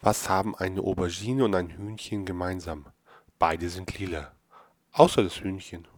Was haben eine Aubergine und ein Hühnchen gemeinsam? Beide sind lila. Außer das Hühnchen.